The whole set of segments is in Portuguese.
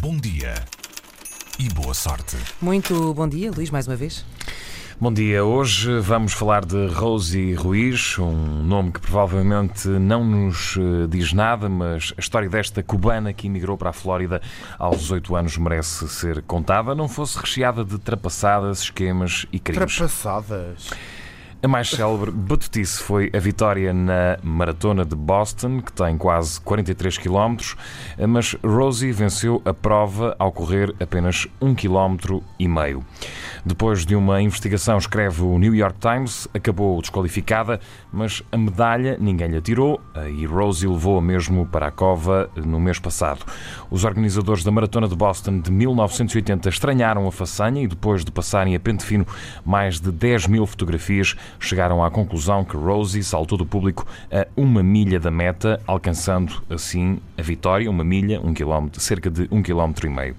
bom dia e boa sorte. Muito bom dia, Luís, mais uma vez. Bom dia, hoje vamos falar de Rosie Ruiz, um nome que provavelmente não nos eh, diz nada, mas a história desta cubana que emigrou para a Flórida aos 18 anos merece ser contada, não fosse recheada de trapaçadas, esquemas e crimes. Trapaçadas. A mais célebre batutice foi a vitória na Maratona de Boston, que tem quase 43 km, mas Rosie venceu a prova ao correr apenas 1 km e meio. Depois de uma investigação, escreve o New York Times, acabou desqualificada, mas a medalha ninguém lhe tirou e Rosie levou-a mesmo para a cova no mês passado. Os organizadores da Maratona de Boston de 1980 estranharam a façanha e depois de passarem a pente fino mais de 10 mil fotografias, chegaram à conclusão que Rosie saltou do público a uma milha da meta, alcançando assim a vitória, uma milha, um quilómetro, cerca de um quilómetro e meio.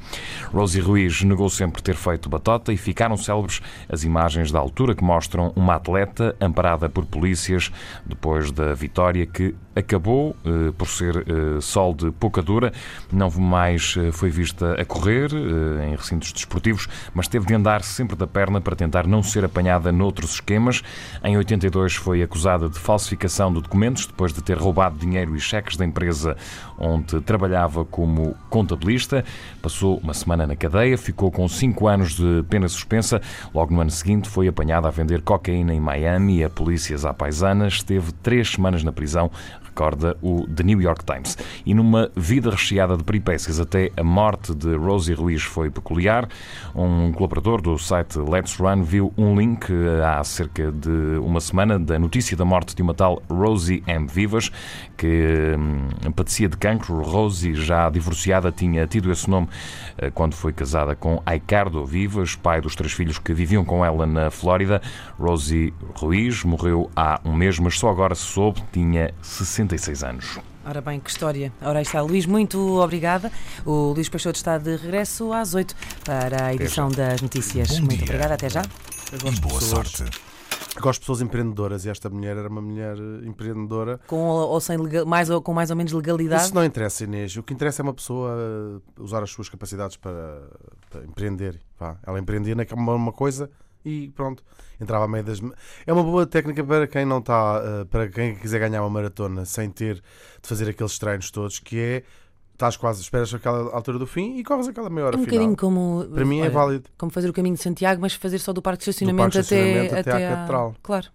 Rosie Ruiz negou sempre ter feito batota e ficaram célebres as imagens da altura que mostram uma atleta amparada por polícias depois da vitória que acabou eh, por ser eh, sol de pouca dura, não mais eh, foi vista a correr eh, em recintos desportivos, mas teve de andar sempre da perna para tentar não ser apanhada noutros esquemas. Em 82 foi acusada de falsificação de documentos depois de ter roubado dinheiro e cheques da empresa onde trabalhava como contabilista. Passou uma semana na cadeia, ficou com 5 anos de pena suspensa. Logo no ano seguinte foi apanhada a vender cocaína em Miami a polícias à paisana esteve três semanas na prisão recorda o The New York Times. E numa vida recheada de peripécias, até a morte de Rosie Ruiz foi peculiar. Um colaborador do site Let's Run viu um link eh, há cerca de uma semana da notícia da morte de uma tal Rosie M. Vivas, que hum, padecia de cancro. Rosie, já divorciada, tinha tido esse nome eh, quando foi casada com Aicardo Vivas, pai dos três filhos que viviam com ela na Flórida. Rosie Ruiz morreu há um mês, mas só agora se soube, tinha 66 anos. Ora bem, que história. Ora aí está, Luís, muito obrigada. O Luís Peixoto está de regresso às 8 para a edição das notícias. Bom muito dia. obrigada, até já. E boa pessoas- sorte. Gosto de pessoas empreendedoras e esta mulher era uma mulher eh, empreendedora. Com ou, sem legal, mais ou com mais ou menos legalidade. Isso não interessa, Inês. O que interessa é uma pessoa eh, usar as suas capacidades para, para empreender. Vá. Ela empreendia naquela uma coisa e pronto. Entrava a meio das. É uma boa técnica para quem não está. eh, Para quem quiser ganhar uma maratona sem ter de fazer aqueles treinos todos, que é. Estás quase, esperas aquela altura do fim e corres aquela meia hora É um final. bocadinho como. Para mim é olha, válido. Como fazer o caminho de Santiago, mas fazer só do Parque de Estacionamento, Parque de Estacionamento até, até à Catedral. Claro.